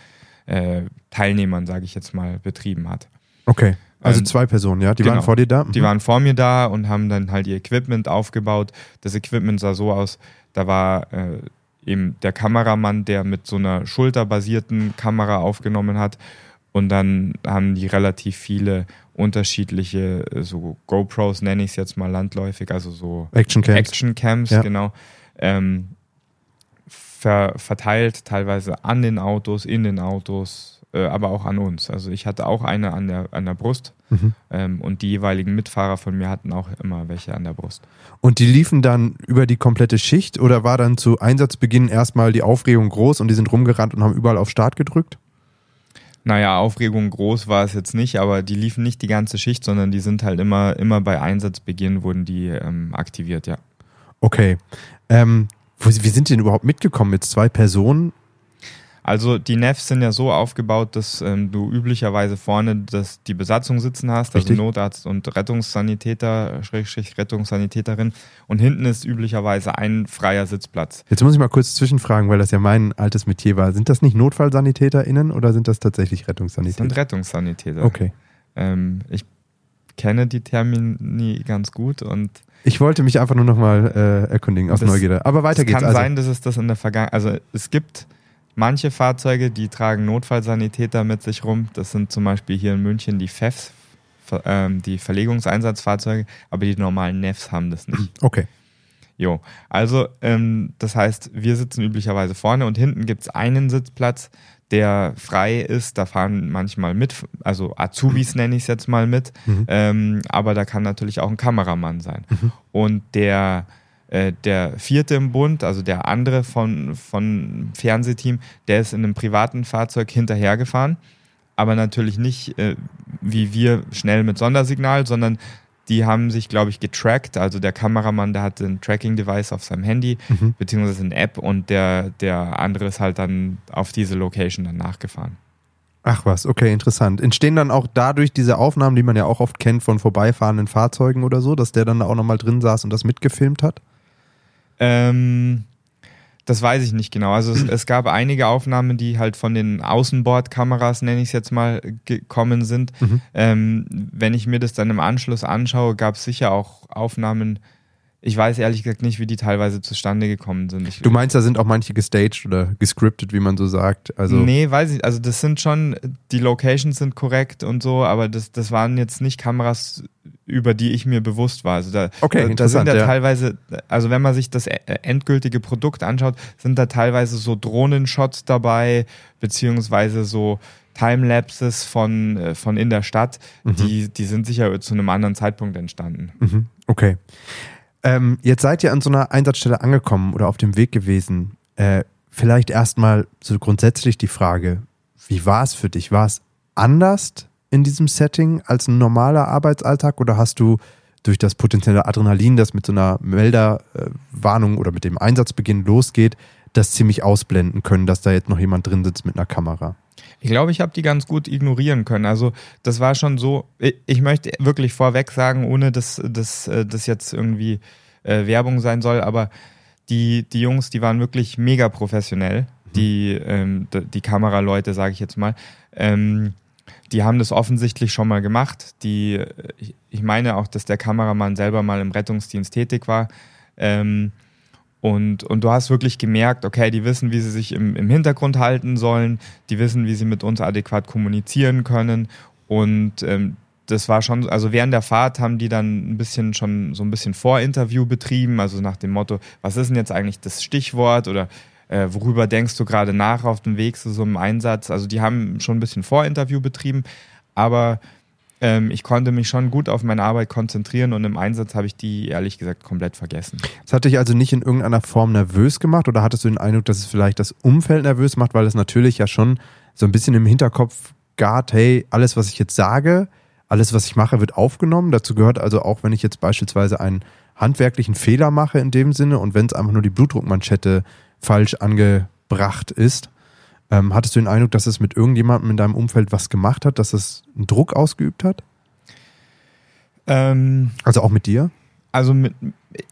Speaker 2: äh, Teilnehmern, sage ich jetzt mal, betrieben hat.
Speaker 3: Okay. Also ähm, zwei Personen, ja? Die genau, waren vor dir da?
Speaker 2: Mhm. Die waren vor mir da und haben dann halt ihr Equipment aufgebaut. Das Equipment sah so aus, da war äh, eben der Kameramann, der mit so einer schulterbasierten Kamera aufgenommen hat und dann haben die relativ viele unterschiedliche, so GoPros nenne ich es jetzt mal landläufig, also so
Speaker 3: Action-Camps,
Speaker 2: Action Camps, ja. genau, ähm, ver verteilt teilweise an den Autos, in den Autos, äh, aber auch an uns. Also ich hatte auch eine an der, an der Brust mhm. ähm, und die jeweiligen Mitfahrer von mir hatten auch immer welche an der Brust.
Speaker 3: Und die liefen dann über die komplette Schicht oder war dann zu Einsatzbeginn erstmal die Aufregung groß und die sind rumgerannt und haben überall auf Start gedrückt?
Speaker 2: Naja, Aufregung groß war es jetzt nicht, aber die liefen nicht die ganze Schicht, sondern die sind halt immer, immer bei Einsatzbeginn wurden die ähm, aktiviert, ja.
Speaker 3: Okay. Ähm, wie sind die denn überhaupt mitgekommen? Mit zwei Personen?
Speaker 2: Also die Nefs sind ja so aufgebaut, dass ähm, du üblicherweise vorne das, die Besatzung sitzen hast, also Richtig. also Notarzt und Rettungssanitäter, Schrägstrich Rettungssanitäterin und hinten ist üblicherweise ein freier Sitzplatz.
Speaker 3: Jetzt muss ich mal kurz zwischenfragen, weil das ja mein altes Metier war. Sind das nicht NotfallsanitäterInnen oder sind das tatsächlich Rettungssanitäter?
Speaker 2: Das sind Rettungssanitäter.
Speaker 3: Okay.
Speaker 2: Ähm, ich kenne die Termini ganz gut und
Speaker 3: ich wollte mich einfach nur nochmal äh, erkundigen aus das, Neugierde. Aber weiter
Speaker 2: es
Speaker 3: geht's.
Speaker 2: Es kann also. sein, dass es das in der Vergangenheit, also es gibt Manche Fahrzeuge, die tragen Notfallsanitäter mit sich rum. Das sind zum Beispiel hier in München die FEFs, ähm, die Verlegungseinsatzfahrzeuge, aber die normalen NEFs haben das nicht.
Speaker 3: Okay.
Speaker 2: Jo, also ähm, das heißt, wir sitzen üblicherweise vorne und hinten gibt es einen Sitzplatz, der frei ist. Da fahren manchmal mit, also Azubis nenne ich es jetzt mal mit, mhm. ähm, aber da kann natürlich auch ein Kameramann sein. Mhm. und der, der vierte im Bund, also der andere von, von Fernsehteam, der ist in einem privaten Fahrzeug hinterhergefahren, aber natürlich nicht äh, wie wir schnell mit Sondersignal, sondern die haben sich, glaube ich, getrackt. Also der Kameramann, der hatte ein Tracking-Device auf seinem Handy, mhm. beziehungsweise eine App und der, der andere ist halt dann auf diese Location dann nachgefahren.
Speaker 3: Ach was, okay, interessant. Entstehen dann auch dadurch diese Aufnahmen, die man ja auch oft kennt von vorbeifahrenden Fahrzeugen oder so, dass der dann auch nochmal drin saß und das mitgefilmt hat?
Speaker 2: Ähm, das weiß ich nicht genau. Also es, es, gab einige Aufnahmen, die halt von den Außenbordkameras, nenne ich es jetzt mal, gekommen sind. Mhm. Ähm, wenn ich mir das dann im Anschluss anschaue, gab es sicher auch Aufnahmen, ich weiß ehrlich gesagt nicht, wie die teilweise zustande gekommen sind. Ich,
Speaker 3: du meinst, da sind auch manche gestaged oder gescriptet, wie man so sagt? Also
Speaker 2: nee, weiß ich. Also das sind schon, die Locations sind korrekt und so, aber das, das waren jetzt nicht Kameras, über die ich mir bewusst war. Also da,
Speaker 3: okay,
Speaker 2: da, da sind ja, ja, teilweise, also wenn man sich das e, endgültige Produkt anschaut, sind da teilweise so Drohnenshots dabei, beziehungsweise so Timelapses von, äh, von in der Stadt, mhm. die, die sind sicher zu einem anderen Zeitpunkt entstanden.
Speaker 3: Mhm. Okay. Ähm, jetzt seid ihr an so einer Einsatzstelle angekommen oder auf dem Weg gewesen. Äh, vielleicht erstmal so grundsätzlich die Frage, wie war es für dich? War es anders in diesem Setting als ein normaler Arbeitsalltag oder hast du durch das potenzielle Adrenalin, das mit so einer Melderwarnung oder mit dem Einsatzbeginn losgeht, das ziemlich ausblenden können, dass da jetzt noch jemand drin sitzt mit einer Kamera?
Speaker 2: Ich glaube, ich habe die ganz gut ignorieren können. Also das war schon so, ich möchte wirklich vorweg sagen, ohne dass das äh, jetzt irgendwie äh, Werbung sein soll, aber die, die Jungs, die waren wirklich mega professionell, mhm. die, ähm, die Kameraleute, sage ich jetzt mal. Ähm, die haben das offensichtlich schon mal gemacht. Die, ich meine auch, dass der Kameramann selber mal im Rettungsdienst tätig war. Ähm, und, und du hast wirklich gemerkt, okay, die wissen, wie sie sich im, im Hintergrund halten sollen, die wissen, wie sie mit uns adäquat kommunizieren können. Und ähm, das war schon, also während der Fahrt haben die dann ein bisschen schon so ein bisschen Vorinterview betrieben, also nach dem Motto, was ist denn jetzt eigentlich das Stichwort oder äh, worüber denkst du gerade nach auf dem Weg zu so einem Einsatz? Also die haben schon ein bisschen Vorinterview betrieben, aber ähm, ich konnte mich schon gut auf meine Arbeit konzentrieren und im Einsatz habe ich die ehrlich gesagt komplett vergessen.
Speaker 3: Das hat dich also nicht in irgendeiner Form nervös gemacht oder hattest du den Eindruck, dass es vielleicht das Umfeld nervös macht, weil es natürlich ja schon so ein bisschen im Hinterkopf gart, hey, alles, was ich jetzt sage, alles, was ich mache, wird aufgenommen. Dazu gehört also auch, wenn ich jetzt beispielsweise einen handwerklichen Fehler mache in dem Sinne und wenn es einfach nur die Blutdruckmanschette falsch angebracht ist, ähm, hattest du den Eindruck, dass es mit irgendjemandem in deinem Umfeld was gemacht hat, dass es einen Druck ausgeübt hat? Ähm, also auch mit dir?
Speaker 2: Also mit,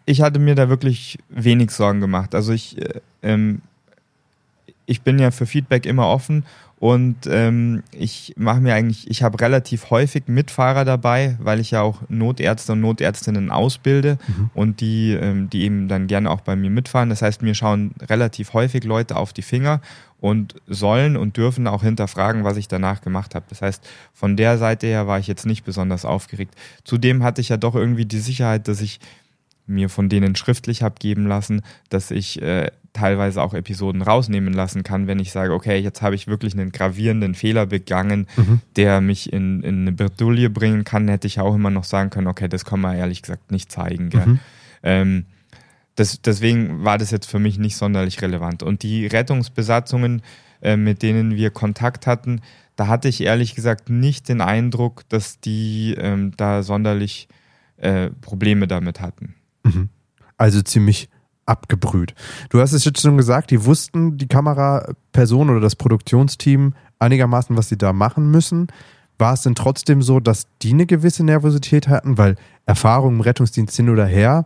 Speaker 2: ich hatte mir da wirklich wenig Sorgen gemacht. Also ich, äh, ähm, ich bin ja für Feedback immer offen und ähm, ich mache mir eigentlich, ich habe relativ häufig Mitfahrer dabei, weil ich ja auch Notärzte und Notärztinnen ausbilde mhm. und die, ähm, die eben dann gerne auch bei mir mitfahren. Das heißt, mir schauen relativ häufig Leute auf die Finger und sollen und dürfen auch hinterfragen, was ich danach gemacht habe. Das heißt, von der Seite her war ich jetzt nicht besonders aufgeregt. Zudem hatte ich ja doch irgendwie die Sicherheit, dass ich mir von denen schriftlich habe geben lassen, dass ich äh, teilweise auch Episoden rausnehmen lassen kann, wenn ich sage, okay, jetzt habe ich wirklich einen gravierenden Fehler begangen, mhm. der mich in, in eine Bredouille bringen kann, hätte ich auch immer noch sagen können, okay, das kann man ehrlich gesagt nicht zeigen. Mhm. Ähm, das, deswegen war das jetzt für mich nicht sonderlich relevant. Und die Rettungsbesatzungen, äh, mit denen wir Kontakt hatten, da hatte ich ehrlich gesagt nicht den Eindruck, dass die ähm, da sonderlich äh, Probleme damit hatten.
Speaker 3: Mhm. Also ziemlich abgebrüht. Du hast es jetzt schon gesagt, die wussten, die Kameraperson oder das Produktionsteam einigermaßen, was sie da machen müssen. War es denn trotzdem so, dass die eine gewisse Nervosität hatten? Weil Erfahrung im Rettungsdienst hin oder her,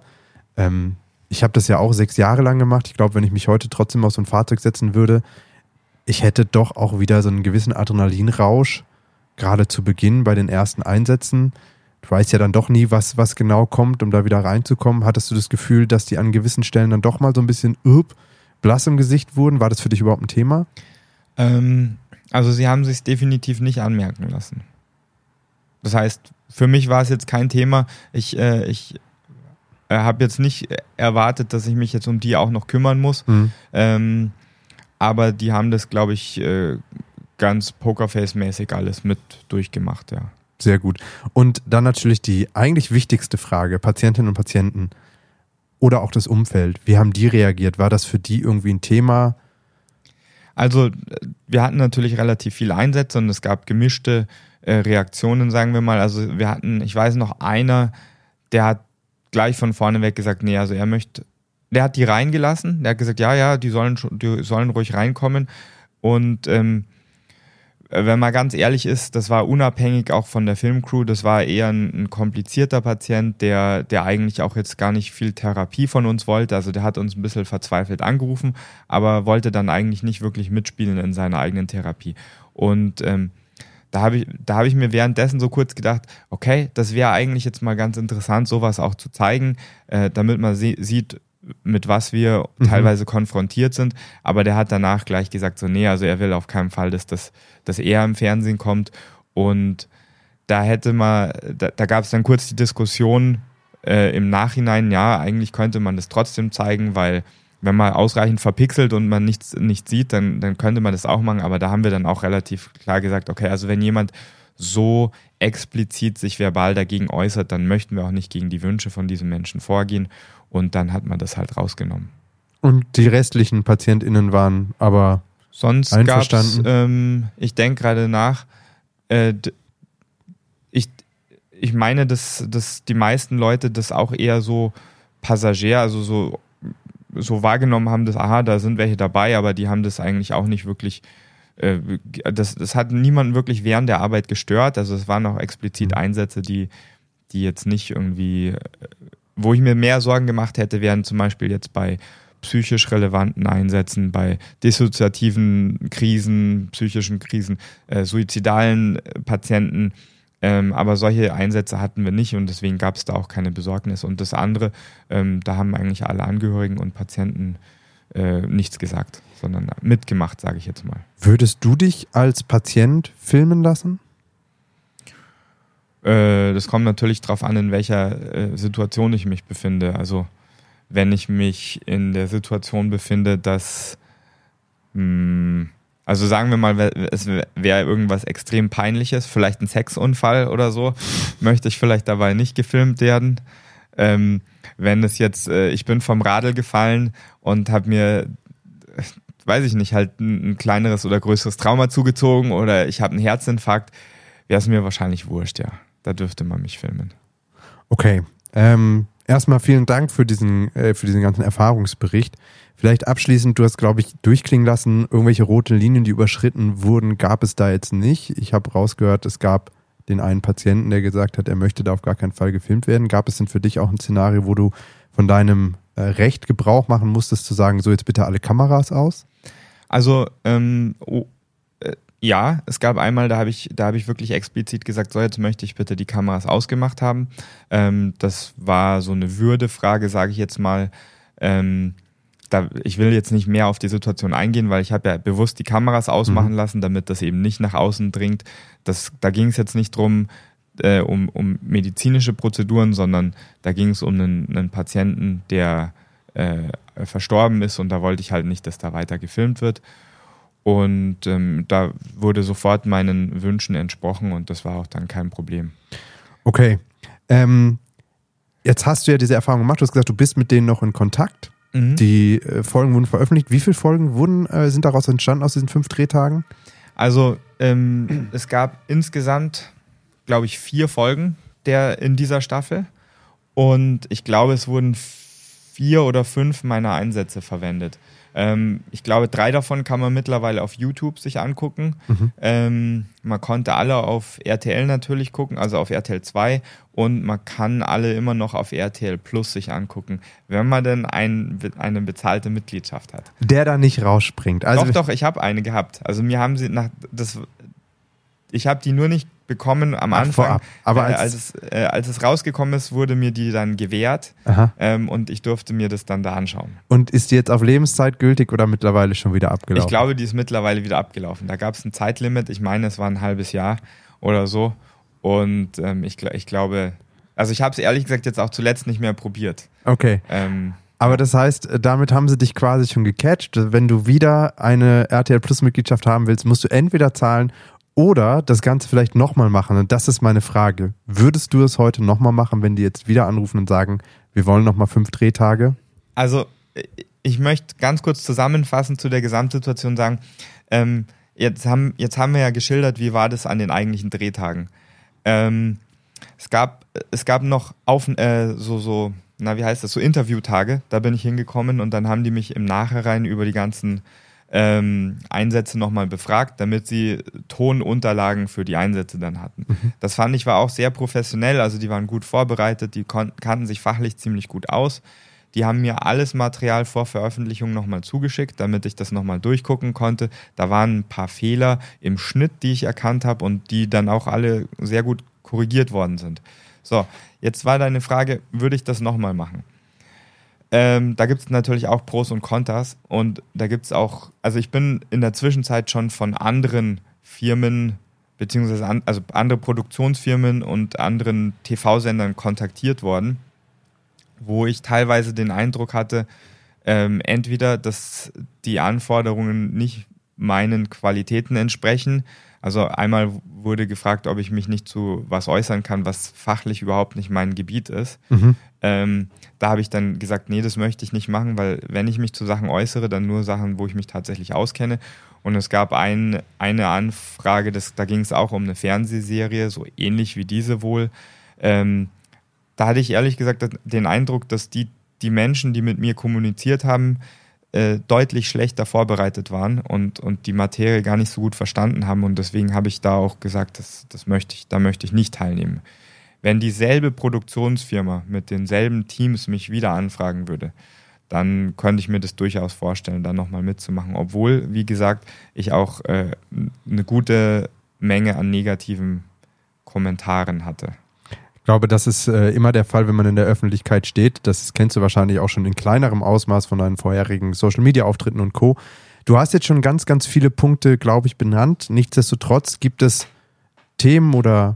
Speaker 3: ähm, ich habe das ja auch sechs Jahre lang gemacht. Ich glaube, wenn ich mich heute trotzdem auf so ein Fahrzeug setzen würde, ich hätte doch auch wieder so einen gewissen Adrenalinrausch, gerade zu Beginn bei den ersten Einsätzen du weißt ja dann doch nie, was, was genau kommt, um da wieder reinzukommen. Hattest du das Gefühl, dass die an gewissen Stellen dann doch mal so ein bisschen up, blass im Gesicht wurden? War das für dich überhaupt ein Thema?
Speaker 2: Ähm, also sie haben sich definitiv nicht anmerken lassen. Das heißt, für mich war es jetzt kein Thema. Ich, äh, ich äh, habe jetzt nicht erwartet, dass ich mich jetzt um die auch noch kümmern muss. Mhm. Ähm, aber die haben das, glaube ich, äh, ganz Pokerface-mäßig alles mit durchgemacht, ja.
Speaker 3: Sehr gut. Und dann natürlich die eigentlich wichtigste Frage, Patientinnen und Patienten oder auch das Umfeld. Wie haben die reagiert? War das für die irgendwie ein Thema?
Speaker 2: Also wir hatten natürlich relativ viele Einsätze und es gab gemischte äh, Reaktionen, sagen wir mal. Also wir hatten, ich weiß noch, einer, der hat gleich von vorne weg gesagt, nee, also er möchte, der hat die reingelassen, der hat gesagt, ja, ja, die sollen, die sollen ruhig reinkommen. Und ähm, wenn man ganz ehrlich ist, das war unabhängig auch von der Filmcrew, das war eher ein, ein, komplizierter Patient, der, der eigentlich auch jetzt gar nicht viel Therapie von uns wollte. Also der hat uns ein bisschen verzweifelt angerufen, aber wollte dann eigentlich nicht wirklich mitspielen in seiner eigenen Therapie. Und ähm, da habe ich, da hab ich mir währenddessen so kurz gedacht, okay, das wäre eigentlich jetzt mal ganz interessant, sowas auch zu zeigen, äh, damit man sieht, mit was wir mhm. teilweise konfrontiert sind. Aber der hat danach gleich gesagt, so, nee, also er will auf keinen Fall, dass, das, dass er im Fernsehen kommt. Und da hätte man, da, da gab es dann kurz die Diskussion äh, im Nachhinein, ja, eigentlich könnte man das trotzdem zeigen, weil wenn man ausreichend verpixelt und man nichts nicht sieht, dann, dann könnte man das auch machen. Aber da haben wir dann auch relativ klar gesagt, okay, also wenn jemand so explizit sich verbal dagegen äußert, dann möchten wir auch nicht gegen die Wünsche von diesem Menschen vorgehen. Und dann hat man das halt rausgenommen.
Speaker 3: Und die restlichen PatientInnen waren aber
Speaker 2: Sonst einverstanden? Ähm, ich denke gerade nach, äh, ich, ich meine, dass, dass die meisten Leute das auch eher so Passagier, also so, so wahrgenommen haben, dass, aha, da sind welche dabei, aber die haben das eigentlich auch nicht wirklich das, das hat niemanden wirklich während der Arbeit gestört. Also es waren auch explizit mhm. Einsätze, die, die jetzt nicht irgendwie äh, wo ich mir mehr Sorgen gemacht hätte, wären zum Beispiel jetzt bei psychisch relevanten Einsätzen, bei dissoziativen Krisen, psychischen Krisen, äh, suizidalen äh, Patienten. Ähm, aber solche Einsätze hatten wir nicht und deswegen gab es da auch keine Besorgnis. Und das andere, ähm, da haben eigentlich alle Angehörigen und Patienten äh, nichts gesagt, sondern mitgemacht, sage ich jetzt mal.
Speaker 3: Würdest du dich als Patient filmen lassen?
Speaker 2: Äh, das kommt natürlich darauf an, in welcher äh, Situation ich mich befinde. Also wenn ich mich in der Situation befinde, dass, mh, hm, also sagen wir mal, es wäre irgendwas extrem peinliches, vielleicht ein Sexunfall oder so, möchte ich vielleicht dabei nicht gefilmt werden. Ähm, wenn es jetzt, äh, ich bin vom Radl gefallen und habe mir, weiß ich nicht, halt ein, ein kleineres oder größeres Trauma zugezogen oder ich habe einen Herzinfarkt, wäre es mir wahrscheinlich wurscht, ja da dürfte man mich filmen.
Speaker 3: Okay. Ähm, erstmal vielen Dank für diesen, äh, für diesen ganzen Erfahrungsbericht. Vielleicht abschließend, du hast, glaube ich, durchklingen lassen, irgendwelche rote Linien, die überschritten wurden, gab es da jetzt nicht. Ich habe rausgehört, es gab den einen Patienten, der gesagt hat, er möchte da auf gar keinen Fall gefilmt werden. Gab es denn für dich auch ein Szenario, wo du von deinem äh, Recht Gebrauch machen musstest, zu sagen, so jetzt bitte alle Kameras aus?
Speaker 2: Also ähm, ja, es gab einmal, da habe ich, da habe ich wirklich explizit gesagt, so jetzt möchte ich bitte die Kameras ausgemacht haben. Ähm, das war so eine Würdefrage, sage ich jetzt mal. Ähm, da, ich will jetzt nicht mehr auf die Situation eingehen, weil ich habe ja bewusst die Kameras ausmachen mhm. lassen, damit das eben nicht nach außen dringt. Das, da ging es jetzt nicht drum, äh, um, um medizinische Prozeduren, sondern da ging es um einen, einen Patienten, der äh, verstorben ist und da wollte ich halt nicht, dass da weiter gefilmt wird. Und ähm, da wurde sofort meinen Wünschen entsprochen und das war auch dann kein Problem.
Speaker 3: Okay. Ähm, jetzt hast du ja diese Erfahrung gemacht. Du hast gesagt, du bist mit denen noch in Kontakt. Mhm. Die äh, Folgen wurden veröffentlicht. Wie viele Folgen wurden, äh, sind daraus entstanden aus diesen fünf Drehtagen?
Speaker 2: Also ähm, es gab insgesamt, glaube ich, vier Folgen der in dieser Staffel. Und ich glaube, es wurden vier oder fünf meiner Einsätze verwendet. Ähm, ich glaube, drei davon kann man mittlerweile auf YouTube sich angucken. Mhm. Ähm, man konnte alle auf RTL natürlich gucken, also auf RTL 2 und man kann alle immer noch auf RTL Plus sich angucken, wenn man denn ein, eine bezahlte Mitgliedschaft hat.
Speaker 3: Der da nicht rausspringt.
Speaker 2: Also doch, doch, ich habe eine gehabt. Also mir haben sie nach das ich habe die nur nicht bekommen am Ach, Anfang. Vorab. Aber als, äh, als, es, äh, als es rausgekommen ist, wurde mir die dann gewährt ähm, und ich durfte mir das dann da anschauen.
Speaker 3: Und ist die jetzt auf Lebenszeit gültig oder mittlerweile schon wieder abgelaufen?
Speaker 2: Ich glaube, die ist mittlerweile wieder abgelaufen. Da gab es ein Zeitlimit. Ich meine, es war ein halbes Jahr oder so. Und ähm, ich, ich glaube, also ich habe es ehrlich gesagt jetzt auch zuletzt nicht mehr probiert.
Speaker 3: Okay. Ähm, aber das heißt, damit haben sie dich quasi schon gecatcht. Wenn du wieder eine RTL Plus Mitgliedschaft haben willst, musst du entweder zahlen oder das Ganze vielleicht nochmal machen. Und das ist meine Frage. Würdest du es heute nochmal machen, wenn die jetzt wieder anrufen und sagen, wir wollen nochmal fünf Drehtage?
Speaker 2: Also, ich möchte ganz kurz zusammenfassend zu der Gesamtsituation sagen, ähm, jetzt, haben, jetzt haben wir ja geschildert, wie war das an den eigentlichen Drehtagen. Ähm, es, gab, es gab noch auf, äh, so, so, na, wie heißt das, so Interviewtage, da bin ich hingekommen und dann haben die mich im Nachhinein über die ganzen ähm, Einsätze nochmal befragt, damit sie Tonunterlagen für die Einsätze dann hatten. Mhm. Das fand ich war auch sehr professionell, also die waren gut vorbereitet, die kannten sich fachlich ziemlich gut aus. Die haben mir alles Material vor Veröffentlichung nochmal zugeschickt, damit ich das nochmal durchgucken konnte. Da waren ein paar Fehler im Schnitt, die ich erkannt habe und die dann auch alle sehr gut korrigiert worden sind. So, jetzt war deine Frage, würde ich das nochmal machen? Ähm, da gibt es natürlich auch Pros und Kontras und da gibt es auch, also ich bin in der Zwischenzeit schon von anderen Firmen, beziehungsweise an, also andere Produktionsfirmen und anderen TV-Sendern kontaktiert worden, wo ich teilweise den Eindruck hatte, ähm, entweder, dass die Anforderungen nicht meinen Qualitäten entsprechen. Also einmal wurde gefragt, ob ich mich nicht zu was äußern kann, was fachlich überhaupt nicht mein Gebiet ist. Mhm. Ähm, da habe ich dann gesagt, nee, das möchte ich nicht machen, weil wenn ich mich zu Sachen äußere, dann nur Sachen, wo ich mich tatsächlich auskenne. Und es gab ein, eine Anfrage, das, da ging es auch um eine Fernsehserie, so ähnlich wie diese wohl. Ähm, da hatte ich ehrlich gesagt den Eindruck, dass die, die Menschen, die mit mir kommuniziert haben, äh, deutlich schlechter vorbereitet waren und, und die Materie gar nicht so gut verstanden haben. Und deswegen habe ich da auch gesagt, das, das möchte ich, da möchte ich nicht teilnehmen. Wenn dieselbe Produktionsfirma mit denselben Teams mich wieder anfragen würde, dann könnte ich mir das durchaus vorstellen, da nochmal mitzumachen. Obwohl, wie gesagt, ich auch äh, eine gute Menge an negativen Kommentaren hatte.
Speaker 3: Ich glaube, das ist äh, immer der Fall, wenn man in der Öffentlichkeit steht. Das kennst du wahrscheinlich auch schon in kleinerem Ausmaß von deinen vorherigen Social-Media-Auftritten und Co. Du hast jetzt schon ganz, ganz viele Punkte, glaube ich, benannt. Nichtsdestotrotz gibt es Themen oder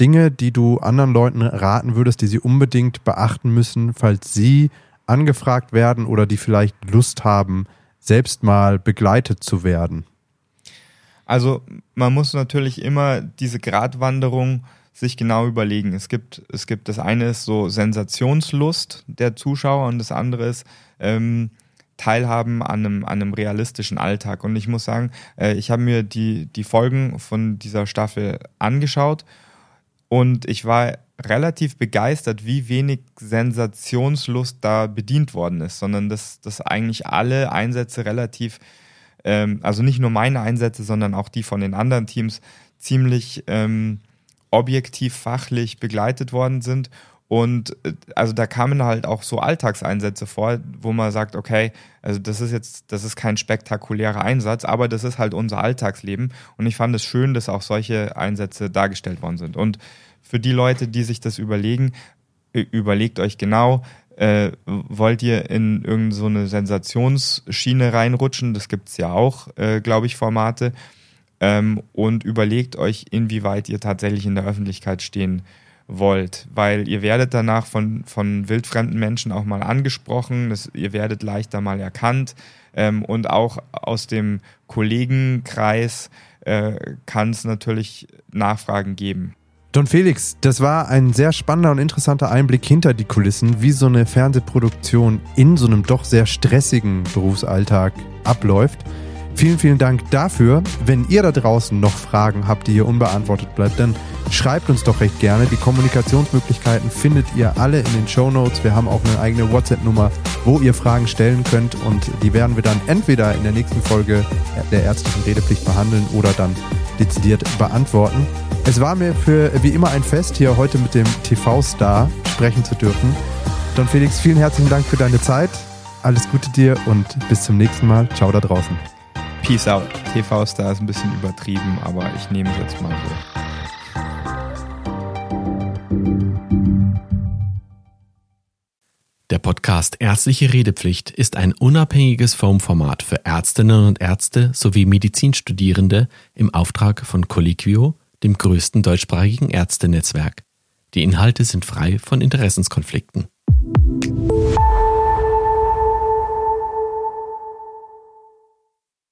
Speaker 3: Dinge, die du anderen Leuten raten würdest, die sie unbedingt beachten müssen, falls sie angefragt werden oder die vielleicht Lust haben, selbst mal begleitet zu werden?
Speaker 2: Also man muss natürlich immer diese Gratwanderung sich genau überlegen. Es gibt, es gibt das eine ist so Sensationslust der Zuschauer und das andere ist ähm, Teilhaben an einem, an einem realistischen Alltag. Und ich muss sagen, äh, ich habe mir die, die Folgen von dieser Staffel angeschaut und ich war relativ begeistert, wie wenig Sensationslust da bedient worden ist, sondern dass, dass eigentlich alle Einsätze relativ, ähm, also nicht nur meine Einsätze, sondern auch die von den anderen Teams ziemlich ähm, objektiv fachlich begleitet worden sind. Und äh, also da kamen halt auch so Alltagseinsätze vor, wo man sagt, okay, also das ist jetzt, das ist kein spektakulärer Einsatz, aber das ist halt unser Alltagsleben. Und ich fand es schön, dass auch solche Einsätze dargestellt worden sind. Und für die Leute, die sich das überlegen, überlegt euch genau, äh, wollt ihr in irgendeine so Sensationsschiene reinrutschen? Das gibt es ja auch, äh, glaube ich, Formate. Ähm, und überlegt euch, inwieweit ihr tatsächlich in der Öffentlichkeit stehen wollt, weil ihr werdet danach von, von wildfremden Menschen auch mal angesprochen, das, ihr werdet leichter mal erkannt ähm, und auch aus dem Kollegenkreis äh, kann es natürlich Nachfragen geben.
Speaker 3: Don Felix, das war ein sehr spannender und interessanter Einblick hinter die Kulissen, wie so eine Fernsehproduktion in so einem doch sehr stressigen Berufsalltag abläuft. Vielen, vielen Dank dafür. Wenn ihr da draußen noch Fragen habt, die hier unbeantwortet bleibt, dann schreibt uns doch recht gerne. Die Kommunikationsmöglichkeiten findet ihr alle in den Show Notes. Wir haben auch eine eigene WhatsApp-Nummer, wo ihr Fragen stellen könnt und die werden wir dann entweder in der nächsten Folge der ärztlichen Redepflicht behandeln oder dann dezidiert beantworten. Es war mir für wie immer ein Fest, hier heute mit dem TV-Star sprechen zu dürfen. Don Felix, vielen herzlichen Dank für deine Zeit. Alles Gute dir und bis zum nächsten Mal. Ciao da draußen.
Speaker 2: Peace out. TV-Star ist ein bisschen übertrieben, aber ich nehme es jetzt mal so.
Speaker 1: Der Podcast Ärztliche Redepflicht ist ein unabhängiges Formformat für Ärztinnen und Ärzte sowie Medizinstudierende im Auftrag von Colliquio dem größten deutschsprachigen Ärztenetzwerk. Die Inhalte sind frei von Interessenskonflikten.